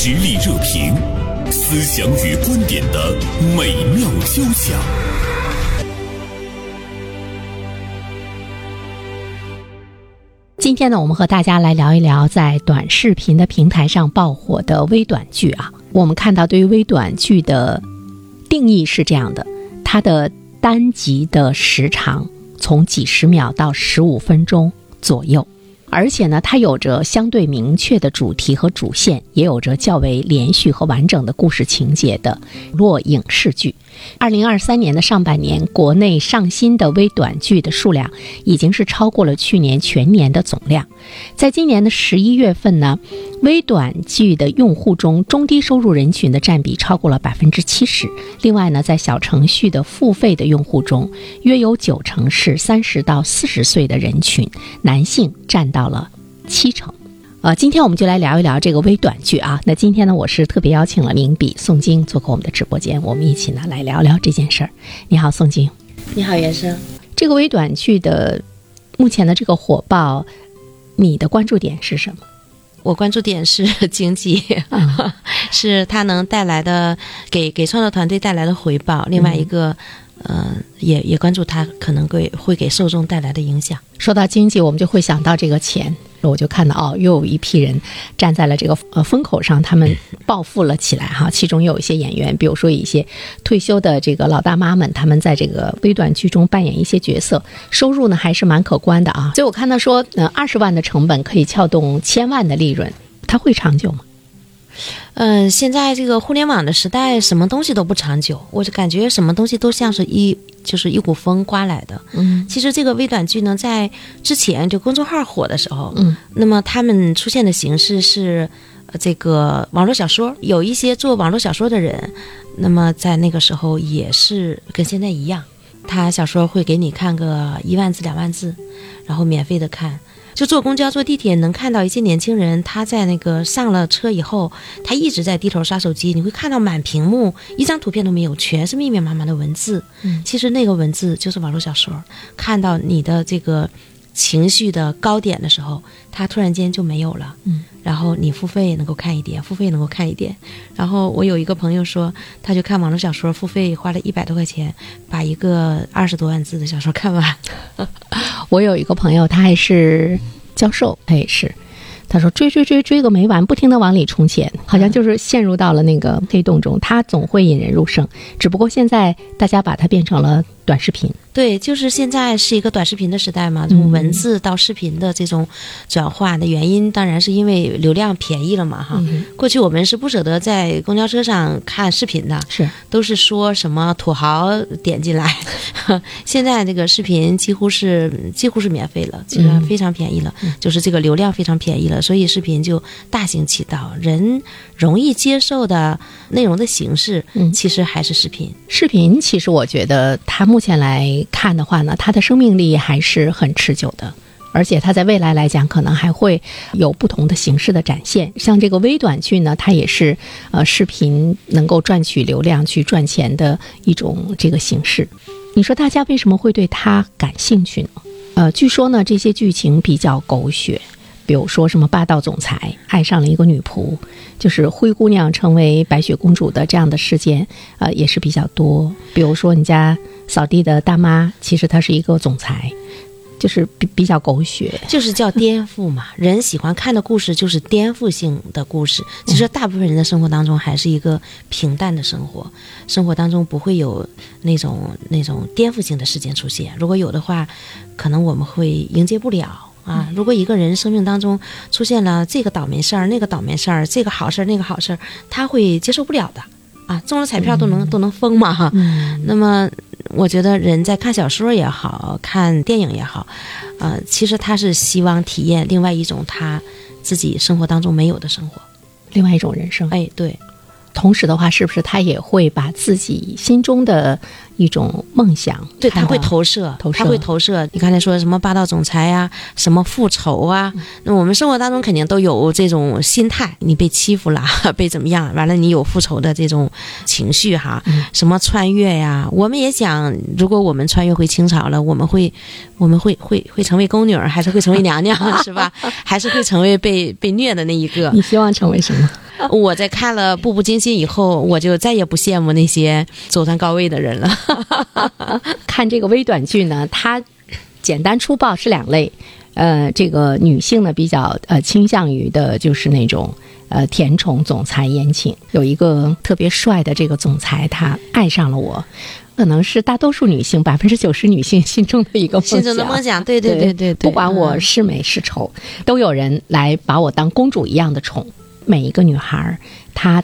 实力热评，思想与观点的美妙交响。今天呢，我们和大家来聊一聊在短视频的平台上爆火的微短剧啊。我们看到，对于微短剧的定义是这样的：它的单集的时长从几十秒到十五分钟左右。而且呢，它有着相对明确的主题和主线，也有着较为连续和完整的故事情节的落影视剧。二零二三年的上半年，国内上新的微短剧的数量已经是超过了去年全年的总量。在今年的十一月份呢，微短剧的用户中，中低收入人群的占比超过了百分之七十。另外呢，在小程序的付费的用户中，约有九成是三十到四十岁的人群，男性占到了七成。呃，今天我们就来聊一聊这个微短剧啊。那今天呢，我是特别邀请了名笔宋晶做客我们的直播间，我们一起呢来聊聊这件事儿。你好，宋晶。你好，袁生。这个微短剧的目前的这个火爆，你的关注点是什么？我关注点是经济，是它能带来的给给创作团队带来的回报。另外一个。嗯，也也关注它可能会会给受众带来的影响。说到经济，我们就会想到这个钱，我就看到哦，又有一批人站在了这个呃风口上，他们暴富了起来哈。其中有一些演员，比如说一些退休的这个老大妈们，他们在这个微短剧中扮演一些角色，收入呢还是蛮可观的啊。所以我看到说，呃，二十万的成本可以撬动千万的利润，它会长久吗？嗯，现在这个互联网的时代，什么东西都不长久。我就感觉什么东西都像是一就是一股风刮来的。嗯，其实这个微短剧呢，在之前就公众号火的时候，嗯，那么他们出现的形式是这个网络小说，有一些做网络小说的人，那么在那个时候也是跟现在一样，他小说会给你看个一万字两万字，然后免费的看。就坐公交、坐地铁，能看到一些年轻人，他在那个上了车以后，他一直在低头刷手机。你会看到满屏幕一张图片都没有，全是密密麻麻的文字。嗯，其实那个文字就是网络小说。看到你的这个情绪的高点的时候，它突然间就没有了。嗯，然后你付费能够看一点，付费能够看一点。然后我有一个朋友说，他就看网络小说，付费花了一百多块钱，把一个二十多万字的小说看完。我有一个朋友，他还是教授，他也是，他说追追追追个没完，不停的往里充钱，好像就是陷入到了那个黑洞中。他总会引人入胜，只不过现在大家把它变成了短视频。对，就是现在是一个短视频的时代嘛，从文字到视频的这种转化的原因，当然是因为流量便宜了嘛，哈。过去我们是不舍得在公交车上看视频的，是都是说什么土豪点进来，现在这个视频几乎是几乎是免费了，其实非常便宜了，就是这个流量非常便宜了，所以视频就大行其道，人容易接受的内容的形式，其实还是视频。视频其实我觉得它目前来。看的话呢，它的生命力还是很持久的，而且它在未来来讲，可能还会有不同的形式的展现。像这个微短剧呢，它也是呃视频能够赚取流量去赚钱的一种这个形式。你说大家为什么会对它感兴趣呢？呃，据说呢，这些剧情比较狗血。比如说什么霸道总裁爱上了一个女仆，就是灰姑娘成为白雪公主的这样的事件，呃，也是比较多。比如说你家扫地的大妈，其实她是一个总裁，就是比比较狗血，就是叫颠覆嘛。人喜欢看的故事就是颠覆性的故事。其实大部分人的生活当中还是一个平淡的生活，生活当中不会有那种那种颠覆性的事件出现。如果有的话，可能我们会迎接不了。啊，如果一个人生命当中出现了这个倒霉事儿、那个倒霉事儿、这个好事儿、那个好事儿，他会接受不了的。啊，中了彩票都能都能疯嘛哈。那么，我觉得人在看小说也好看电影也好，呃，其实他是希望体验另外一种他自己生活当中没有的生活，另外一种人生。哎，对。同时的话，是不是他也会把自己心中的一种梦想，对他会投射，他会投射。你刚才说什么霸道总裁呀，什么复仇啊？那我们生活当中肯定都有这种心态，你被欺负了，被怎么样？完了，你有复仇的这种情绪哈？什么穿越呀？我们也想，如果我们穿越回清朝了，我们会，我们会会会成为宫女，还是会成为娘娘，是吧？还是会成为被被虐的那一个？你希望成为什么？我在看了《步步惊心》以后，我就再也不羡慕那些走上高位的人了。看这个微短剧呢，它简单粗暴是两类，呃，这个女性呢比较呃倾向于的就是那种呃甜宠总裁言情，有一个特别帅的这个总裁，他爱上了我。可能是大多数女性百分之九十女性心中的一个心中的梦想，对对对对，不管我是美是丑，都有人来把我当公主一样的宠。每一个女孩，她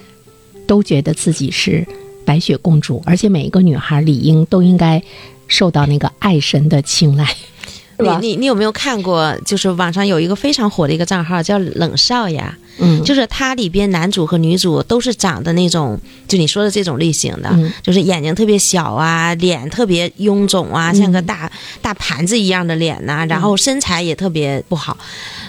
都觉得自己是白雪公主，而且每一个女孩理应都应该受到那个爱神的青睐。你你你有没有看过？就是网上有一个非常火的一个账号叫冷少呀。嗯，就是它里边男主和女主都是长的那种，就你说的这种类型的，就是眼睛特别小啊，脸特别臃肿啊，像个大大盘子一样的脸呐，然后身材也特别不好。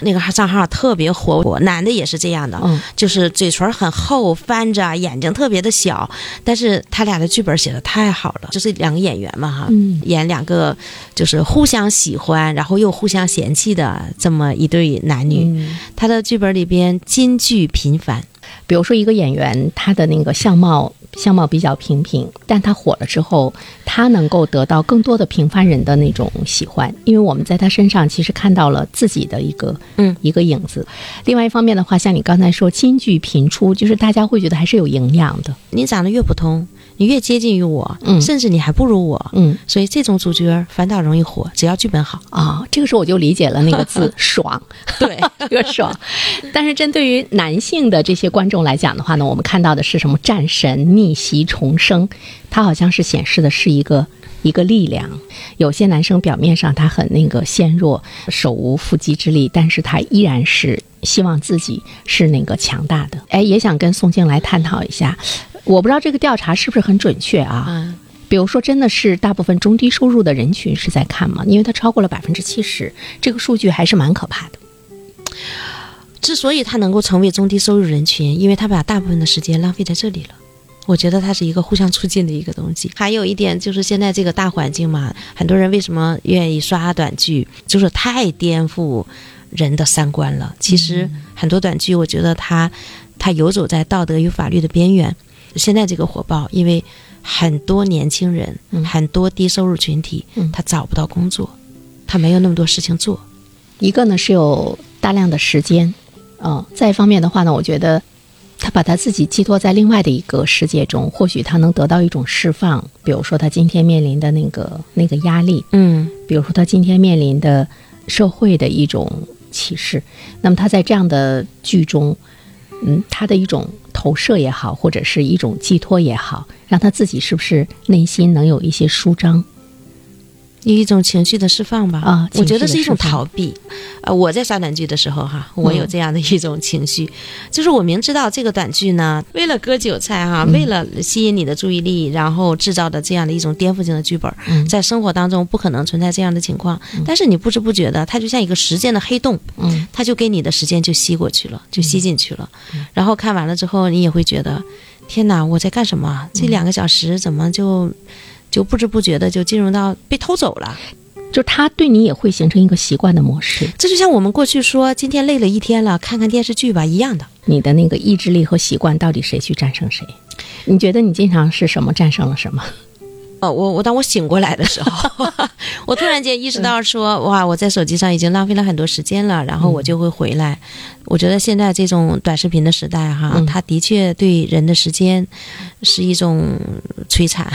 那个账号特别火，男的也是这样的，就是嘴唇很厚，翻着，眼睛特别的小。但是他俩的剧本写的太好了，就是两个演员嘛哈，演两个就是互相喜欢，然后又互相嫌弃的这么一对男女。他的剧本里边。金句频繁，比如说一个演员，他的那个相貌相貌比较平平，但他火了之后，他能够得到更多的平凡人的那种喜欢，因为我们在他身上其实看到了自己的一个嗯一个影子。另外一方面的话，像你刚才说金句频出，就是大家会觉得还是有营养的。你长得越普通。你越接近于我，嗯，甚至你还不如我，嗯，所以这种主角反倒容易火，只要剧本好啊。这个时候我就理解了那个字“ 爽”，对，这个爽。但是针对于男性的这些观众来讲的话呢，我们看到的是什么？战神逆袭重生，他好像是显示的是一个一个力量。有些男生表面上他很那个纤弱，手无缚鸡之力，但是他依然是希望自己是那个强大的。哎，也想跟宋静来探讨一下。我不知道这个调查是不是很准确啊？嗯，比如说，真的是大部分中低收入的人群是在看吗？因为它超过了百分之七十，这个数据还是蛮可怕的。之所以它能够成为中低收入人群，因为它把大部分的时间浪费在这里了。我觉得它是一个互相促进的一个东西。还有一点就是现在这个大环境嘛，很多人为什么愿意刷短剧？就是太颠覆人的三观了。其实很多短剧，我觉得它它游走在道德与法律的边缘。现在这个火爆，因为很多年轻人，很多低收入群体，他找不到工作，他没有那么多事情做。一个呢是有大量的时间，嗯，再一方面的话呢，我觉得他把他自己寄托在另外的一个世界中，或许他能得到一种释放。比如说他今天面临的那个那个压力，嗯，比如说他今天面临的社会的一种歧视，那么他在这样的剧中，嗯，他的一种。投射也好，或者是一种寄托也好，让他自己是不是内心能有一些舒张，一种情绪的释放吧？啊，我觉得是一种逃避。呃，我在刷短剧的时候哈，我有这样的一种情绪，就是我明知道这个短剧呢，为了割韭菜哈，为了吸引你的注意力，然后制造的这样的一种颠覆性的剧本，在生活当中不可能存在这样的情况，但是你不知不觉的，它就像一个时间的黑洞，嗯，它就给你的时间就吸过去了，就吸进去了，然后看完了之后，你也会觉得，天哪，我在干什么？这两个小时怎么就就不知不觉的就进入到被偷走了？就他对你也会形成一个习惯的模式，这就像我们过去说今天累了一天了，看看电视剧吧一样的。你的那个意志力和习惯到底谁去战胜谁？你觉得你经常是什么战胜了什么？哦，我我当我醒过来的时候，我突然间意识到说，哇，我在手机上已经浪费了很多时间了，然后我就会回来。我觉得现在这种短视频的时代哈，它的确对人的时间是一种摧残，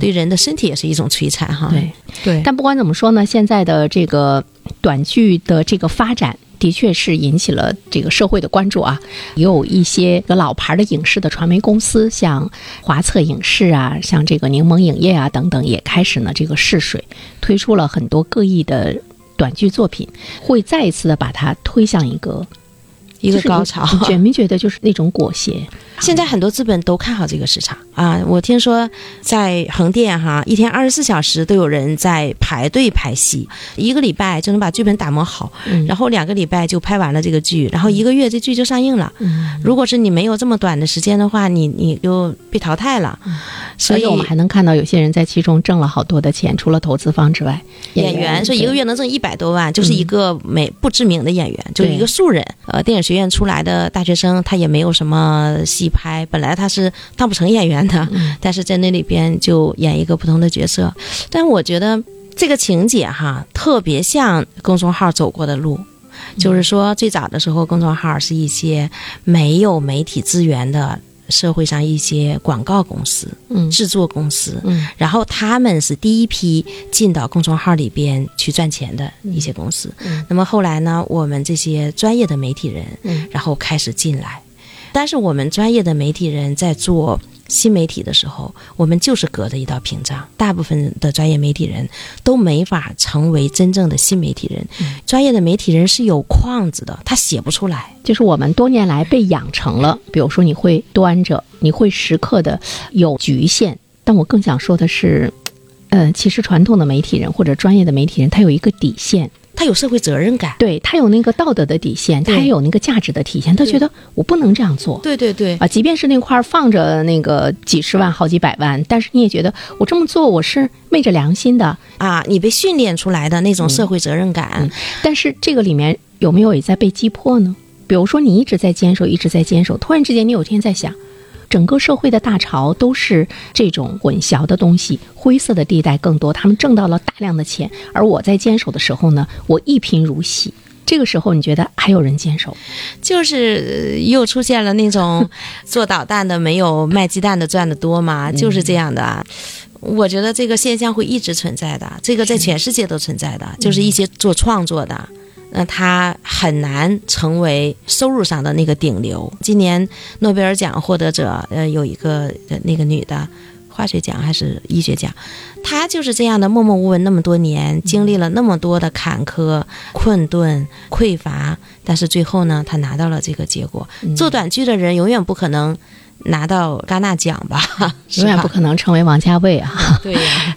对人的身体也是一种摧残哈。对对，但不管怎么说呢，现在的这个短剧的这个发展。的确是引起了这个社会的关注啊，也有一些个老牌的影视的传媒公司，像华策影视啊，像这个柠檬影业啊等等，也开始呢这个试水，推出了很多各异的短剧作品，会再一次的把它推向一个。一个高潮，觉没觉得就是那种裹挟？现在很多资本都看好这个市场啊！我听说在横店哈，一天二十四小时都有人在排队拍戏，一个礼拜就能把剧本打磨好，然后两个礼拜就拍完了这个剧，然后一个月这剧就上映了。如果是你没有这么短的时间的话，你你就被淘汰了。所以我们还能看到有些人在其中挣了好多的钱，除了投资方之外，演员说一个月能挣一百多万，就是一个没不知名的演员，就是一个素人。呃，电影学院出来的大学生，他也没有什么戏拍，本来他是当不成演员的，但是在那里边就演一个不同的角色。但我觉得这个情节哈，特别像公众号走过的路。就是说，最早的时候，公众号是一些没有媒体资源的社会上一些广告公司、嗯制作公司，嗯然后他们是第一批进到公众号里边去赚钱的一些公司。嗯那么后来呢，我们这些专业的媒体人，嗯然后开始进来。但是我们专业的媒体人在做新媒体的时候，我们就是隔着一道屏障。大部分的专业媒体人都没法成为真正的新媒体人。专业的媒体人是有框子的，他写不出来。就是我们多年来被养成了，比如说你会端着，你会时刻的有局限。但我更想说的是，呃，其实传统的媒体人或者专业的媒体人，他有一个底线，他有社会责任感。对他有那个道德的底线，他也有那个价值的体现。他觉得我不能这样做。对对对，啊，即便是那块儿放着那个几十万、好几百万，但是你也觉得我这么做我是昧着良心的。啊，你被训练出来的那种社会责任感，嗯但是这个里面有没有也在被击破呢？比如说你一直在坚守，一直在坚守，突然之间你有一天在想，整个社会的大潮都是这种混淆的东西，灰色的地带更多，他们挣到了大量的钱，而我在坚守的时候呢，我一贫如洗。这个时候，你觉得还有人坚守？就是呃又出现了那种做导弹的没有卖鸡蛋的赚的多嘛，就是这样的啊。我觉得这个现象会一直存在的，这个在全世界都存在的，就是一些做创作的。那他很难成为收入上的那个顶流。今年诺贝尔奖获得者，呃，有一个呃那个女的，化学奖还是医学奖，她就是这样的默默无闻那么多年，经历了那么多的坎坷、困顿、匮乏，但是最后呢，她拿到了这个结果。做短剧的人永远不可能拿到戛纳奖吧？永远不可能成为王家卫啊！对呀、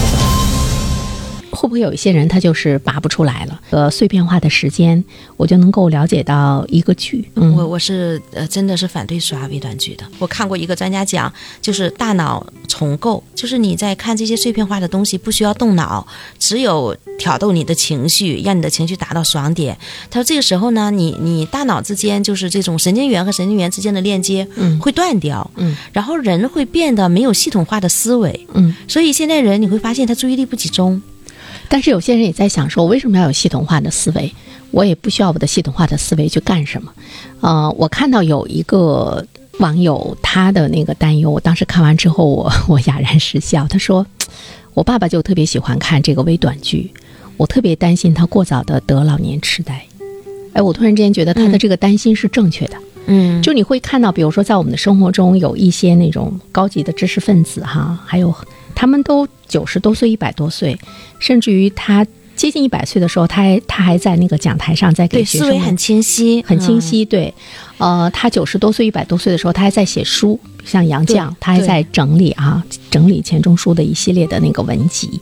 会不会有一些人他就是拔不出来了？呃，碎片化的时间，我就能够了解到一个剧。嗯，我我是呃真的是反对刷微短剧的。我看过一个专家讲，就是大脑重构，就是你在看这些碎片化的东西，不需要动脑，只有挑逗你的情绪，让你的情绪达到爽点。他说这个时候呢，你你大脑之间就是这种神经元和神经元之间的链接嗯会断掉，嗯，然后人会变得没有系统化的思维，嗯，所以现在人你会发现他注意力不集中。但是有些人也在想说，我为什么要有系统化的思维？我也不需要我的系统化的思维去干什么。呃，我看到有一个网友他的那个担忧，我当时看完之后我，我哑然失笑。他说，我爸爸就特别喜欢看这个微短剧，我特别担心他过早的得老年痴呆。哎，我突然之间觉得他的这个担心是正确的。嗯，就你会看到，比如说在我们的生活中有一些那种高级的知识分子哈，还有他们都九十多岁、一百多岁，甚至于他接近一百岁的时候，他还他还在那个讲台上在给，学生们思维很清晰，嗯很清晰。对，呃，他九十多岁、一百多岁的时候，他还在写书，像杨绛，他还在整理啊，整理钱钟书的一系列的那个文集。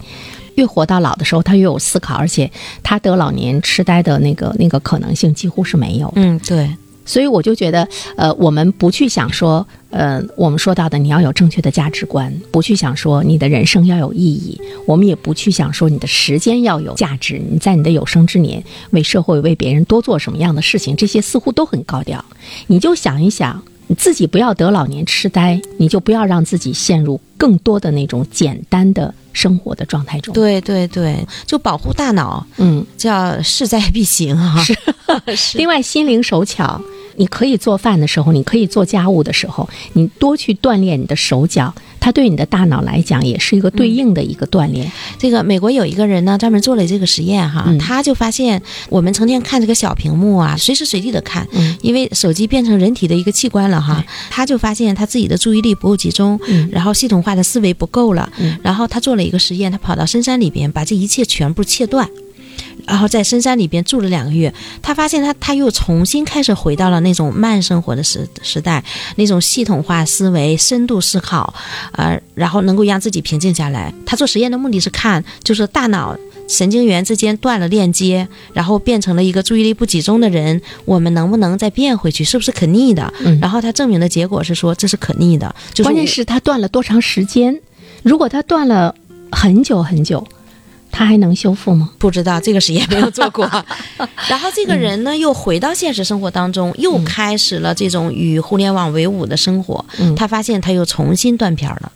越活到老的时候，他越有思考，而且他得老年痴呆的那个那个可能性几乎是没有。嗯，对。所以我就觉得，呃，我们不去想说，呃，我们说到的你要有正确的价值观，不去想说你的人生要有意义，我们也不去想说你的时间要有价值，你在你的有生之年为社会、为别人多做什么样的事情，这些似乎都很高调。你就想一想，你自己不要得老年痴呆，你就不要让自己陷入更多的那种简单的生活的状态中。，对对对，就保护大脑，嗯，叫势在必行啊！是 另外，心灵手巧，你可以做饭的时候，你可以做家务的时候，你多去锻炼你的手脚，它对你的大脑来讲也是一个对应的一个锻炼。这个美国有一个人呢，专门做了这个实验哈，嗯。他就发现我们成天看这个小屏幕啊，随时随地的看，嗯。因为手机变成人体的一个器官了哈，他就发现他自己的注意力不够集中，嗯。然后系统化的思维不够了，嗯。然后他做了一个实验，他跑到深山里边把这一切全部切断。然后在深山里边住了两个月，他发现他他又重新开始回到了那种慢生活的时时代，那种系统化思维、深度思考，呃，然后能够让自己平静下来。他做实验的目的是看，就是大脑神经元之间断了链接，然后变成了一个注意力不集中的人，我们能不能再变回去？是不是可逆的？嗯然后他证明的结果是说这是可逆的，就是关键是他断了多长时间？如果他断了很久很久，他还能修复吗？不知道这个实验没有做过。然后这个人呢，又回到现实生活当中，又开始了这种与互联网为伍的生活。嗯他发现他又重新断片儿了。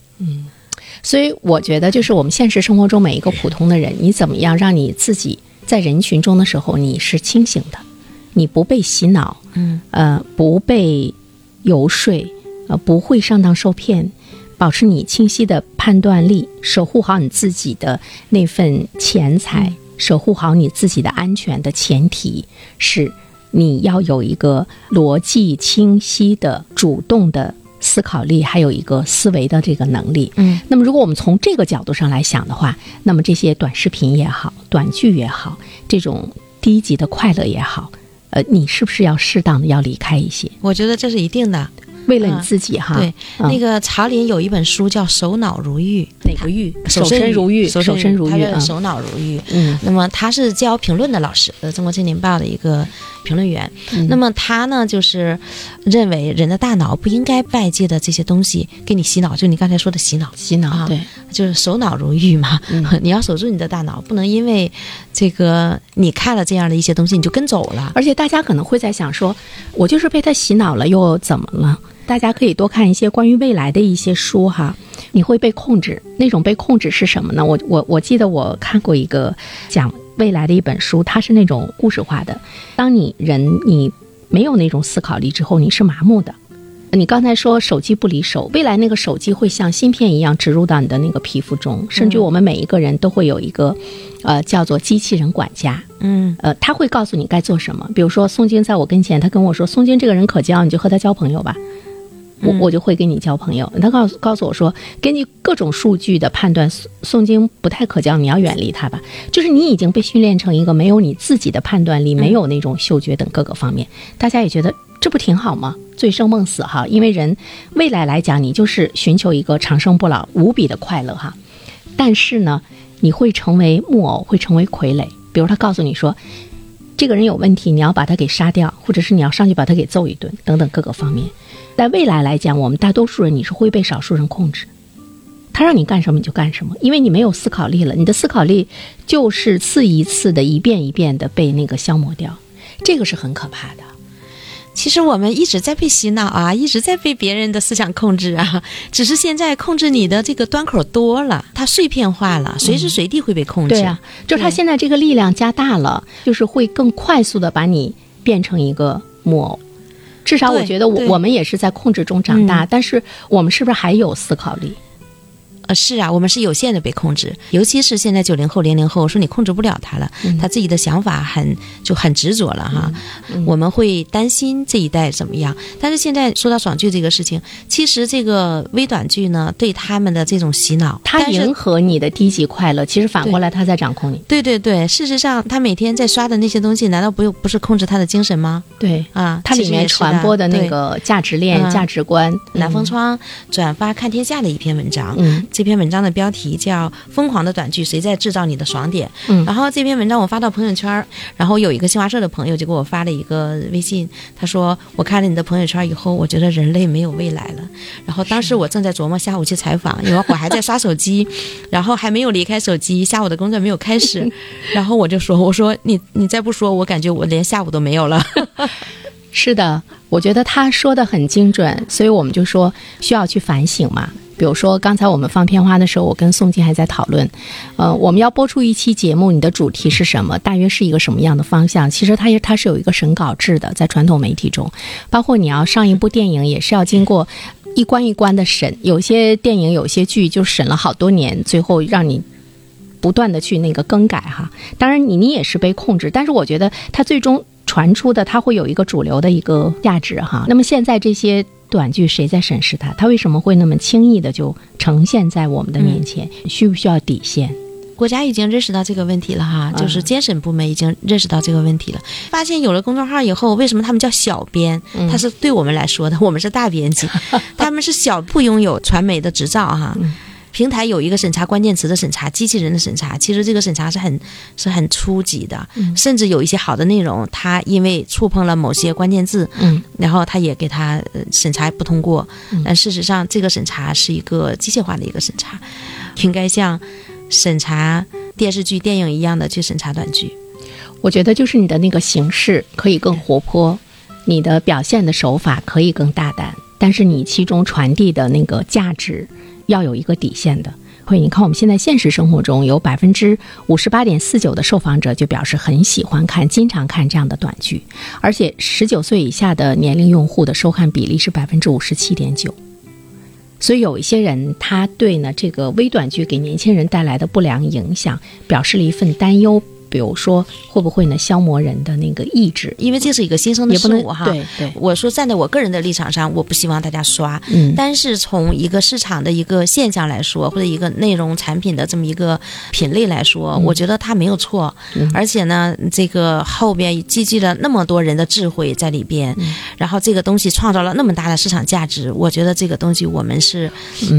所以我觉得，就是我们现实生活中每一个普通的人，你怎么样让你自己在人群中的时候你是清醒的，你不被洗脑，嗯，呃，不被游说，呃，不会上当受骗，保持你清晰的判断力，守护好你自己的那份钱财，守护好你自己的安全的前提是你要有一个逻辑清晰的、主动的思考力，还有一个思维的这个能力。嗯，那么如果我们从这个角度上来想的话，那么这些短视频也好，短剧也好，这种低级的快乐也好，呃，你是不是要适当的要离开一些，我觉得这是一定的。为了你自己哈？对，嗯那个曹林有一本书叫《手脑如玉》，哪个玉？手守身如玉，手守身如玉啊！他是手脑如玉。嗯那么他是教评论的老师，呃，中国青年报的一个评论员。嗯那么他呢，就是认为人的大脑不应该外界的这些东西给你洗脑，就你刚才说的洗脑，洗脑啊对，就是手脑如玉嘛。嗯 你要守住你的大脑，不能因为这个你看了这样的一些东西，你就跟走了。而且大家可能会在想说，我就是被他洗脑了，又怎么了？大家可以多看一些关于未来的一些书哈。你会被控制，那种被控制是什么呢？我我我记得我看过一个讲未来的一本书，它是那种故事化的。当你人你没有那种思考力之后，你是麻木的。你刚才说手机不离手，未来那个手机会像芯片一样植入到你的那个皮肤中，甚至我们每一个人都会有一个，呃，叫做机器人管家。嗯呃，他会告诉你该做什么。比如说，宋晶在我跟前，他跟我说：“宋晶这个人可交，你就和他交朋友吧。”我嗯我就会跟你交朋友。他告诉告诉我说，根据各种数据的判断，宋宋晶不太可交，你要远离他吧。就是你已经被训练成一个没有你自己的判断力，没有那种嗅觉等各个方面，大家也觉得这不挺好吗？醉生梦死哈，因为人未来来讲，你就是寻求一个长生不老、无比的快乐哈。但是呢，你会成为木偶，会成为傀儡。比如他告诉你说，这个人有问题，你要把他给杀掉，或者是你要上去把他给揍一顿，等等各个方面。在未来来讲，我们大多数人你是会被少数人控制，他让你干什么你就干什么，因为你没有思考力了，你的思考力就是次一次的、一遍一遍的被那个消磨掉，这个是很可怕的。其实我们一直在被洗脑啊，一直在被别人的思想控制啊，只是现在控制你的这个端口多了，它碎片化了，随时随地会被控制。对啊，就是它现在这个力量加大了，就是会更快速的把你变成一个木偶。至少我觉得我我们也是在控制中长大，嗯但是我们是不是还有思考力？呃，是啊，我们是有限的被控制，尤其是现在九零后、零零后，说你控制不了他了，嗯他自己的想法很就很执着了哈。嗯我们会担心这一代怎么样，但是现在说到爽剧这个事情，其实这个微短剧呢，对他们的这种洗脑，他迎合你的低级快乐，其实反过来他在掌控你。对对对，事实上他每天在刷的那些东西，难道不用不是控制他的精神吗？对，啊，它里面传播的那个价值链、嗯价值观，南风窗转发看天下的一篇文章，嗯这篇文章的标题叫《疯狂的短剧，谁在制造你的爽点》。嗯然后这篇文章我发到朋友圈儿，然后有一个新华社的朋友就给我发了一个微信，他说我看了你的朋友圈以后，我觉得人类没有未来了。然后当时我正在琢磨下午去采访，因为我还在刷手机，然后还没有离开手机，下午的工作没有开始，然后我就说，我说你你再不说，我感觉我连下午都没有了。是的，我觉得他说的很精准，所以我们就说需要去反省嘛。比如说，刚才我们放片花的时候，我跟宋静还在讨论，呃，我们要播出一期节目，你的主题是什么？大约是一个什么样的方向？其实它也它是有一个审稿制的，在传统媒体中，包括你要上一部电影，也是要经过一关一关的审。有些电影、有些剧就审了好多年，最后让你不断的去那个更改哈。当然你你也是被控制，但是我觉得它最终传出的它会有一个主流的一个价值哈。那么现在这些短剧谁在审视它？它为什么会那么轻易的就呈现在我们的面前？需不需要底线？国家已经认识到这个问题了哈，就是监审部门已经认识到这个问题了，发现有了公众号以后，为什么他们叫小编？他是对我们来说的，我们是大编辑，他们是小不拥有传媒的执照哈。平台有一个审查关键词的审查，机器人的审查，其实这个审查是很是很初级的，甚至有一些好的内容，它因为触碰了某些关键字，嗯，然后它也给他审查不通过。但事实上，这个审查是一个机械化的一个审查，应该像审查电视剧、电影一样的去审查短剧。我觉得就是你的那个形式可以更活泼，你的表现的手法可以更大胆，但是你其中传递的那个价值。要有一个底线的，会你看我们现在现实生活中有百分之五十八点四九的受访者就表示很喜欢看、经常看这样的短剧，而且十九岁以下的年龄用户的收看比例是百分之五十七点九，所以有一些人他对呢这个微短剧给年轻人带来的不良影响表示了一份担忧。比如说，会不会呢消磨人的那个意志？因为这是一个新生的事物哈。对对，我说站在我个人的立场上，我不希望大家刷。嗯。但是从一个市场的一个现象来说，或者一个内容产品的这么一个品类来说，我觉得它没有错。嗯。而且呢，这个后边积聚了那么多人的智慧在里边，然后这个东西创造了那么大的市场价值，我觉得这个东西我们是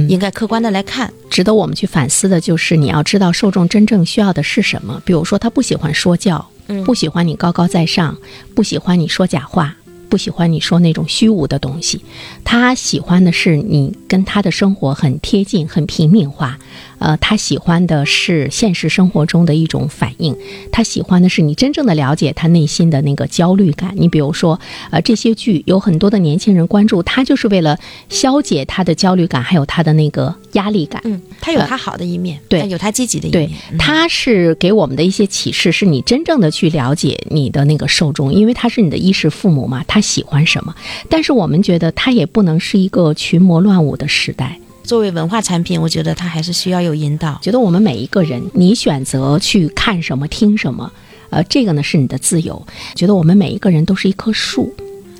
应该客观的来看。值得我们去反思的就是，你要知道受众真正需要的是什么。比如说，他不喜欢说教，不喜欢你高高在上，不喜欢你说假话。不喜欢你说那种虚无的东西，他喜欢的是你跟他的生活很贴近、很平民化。呃，他喜欢的是现实生活中的一种反应，他喜欢的是你真正的了解他内心的那个焦虑感。你比如说，呃，这些剧有很多的年轻人关注，他就是为了消解他的焦虑感，还有他的那个压力感。嗯，他有他好的一面，对，有他积极的一面。对，他是给我们的一些启示，是你真正的去了解你的那个受众，因为他是你的衣食父母嘛，他。喜欢什么？但是我们觉得他也不能是一个群魔乱舞的时代。作为文化产品，我觉得它还是需要有引导。觉得我们每一个人，你选择去看什么、听什么，呃，这个呢是你的自由。觉得我们每一个人都是一棵树，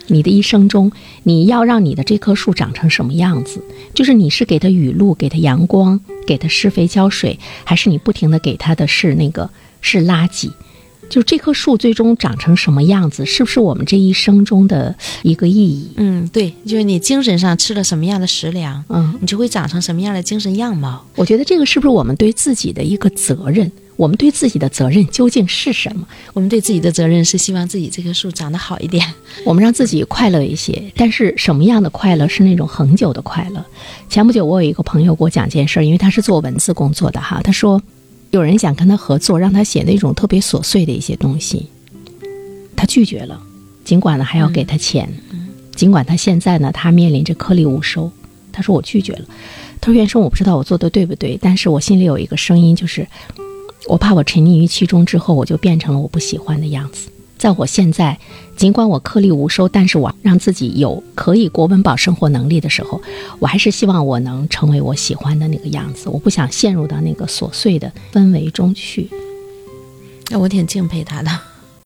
你的一生中，你要让你的这棵树长成什么样子？就是你是给它雨露、给它阳光、给它施肥浇水，还是你不停的给它的是那个是垃圾？就这棵树最终长成什么样子，是不是我们这一生中的一个意义？嗯，对，就是你精神上吃了什么样的食粮，嗯，你就会长成什么样的精神样貌。我觉得这个是不是我们对自己的一个责任？我们对自己的责任究竟是什么？我们对自己的责任是希望自己这棵树长得好一点，我们让自己快乐一些。但是什么样的快乐是那种恒久的快乐？前不久我有一个朋友给我讲件事儿，因为他是做文字工作的哈，他说。有人想跟他合作，让他写那种特别琐碎的一些东西，他拒绝了。尽管呢还要给他钱，尽管他现在呢他面临着颗粒无收，他说我拒绝了。他说：“袁生，我不知道我做的对不对，但是我心里有一个声音，就是我怕我沉溺于其中之后，我就变成了我不喜欢的样子。”在我现在，尽管我颗粒无收，但是我让自己有可以过温饱生活能力的时候，我还是希望我能成为我喜欢的那个样子。我不想陷入到那个琐碎的氛围中去。那我挺敬佩他的。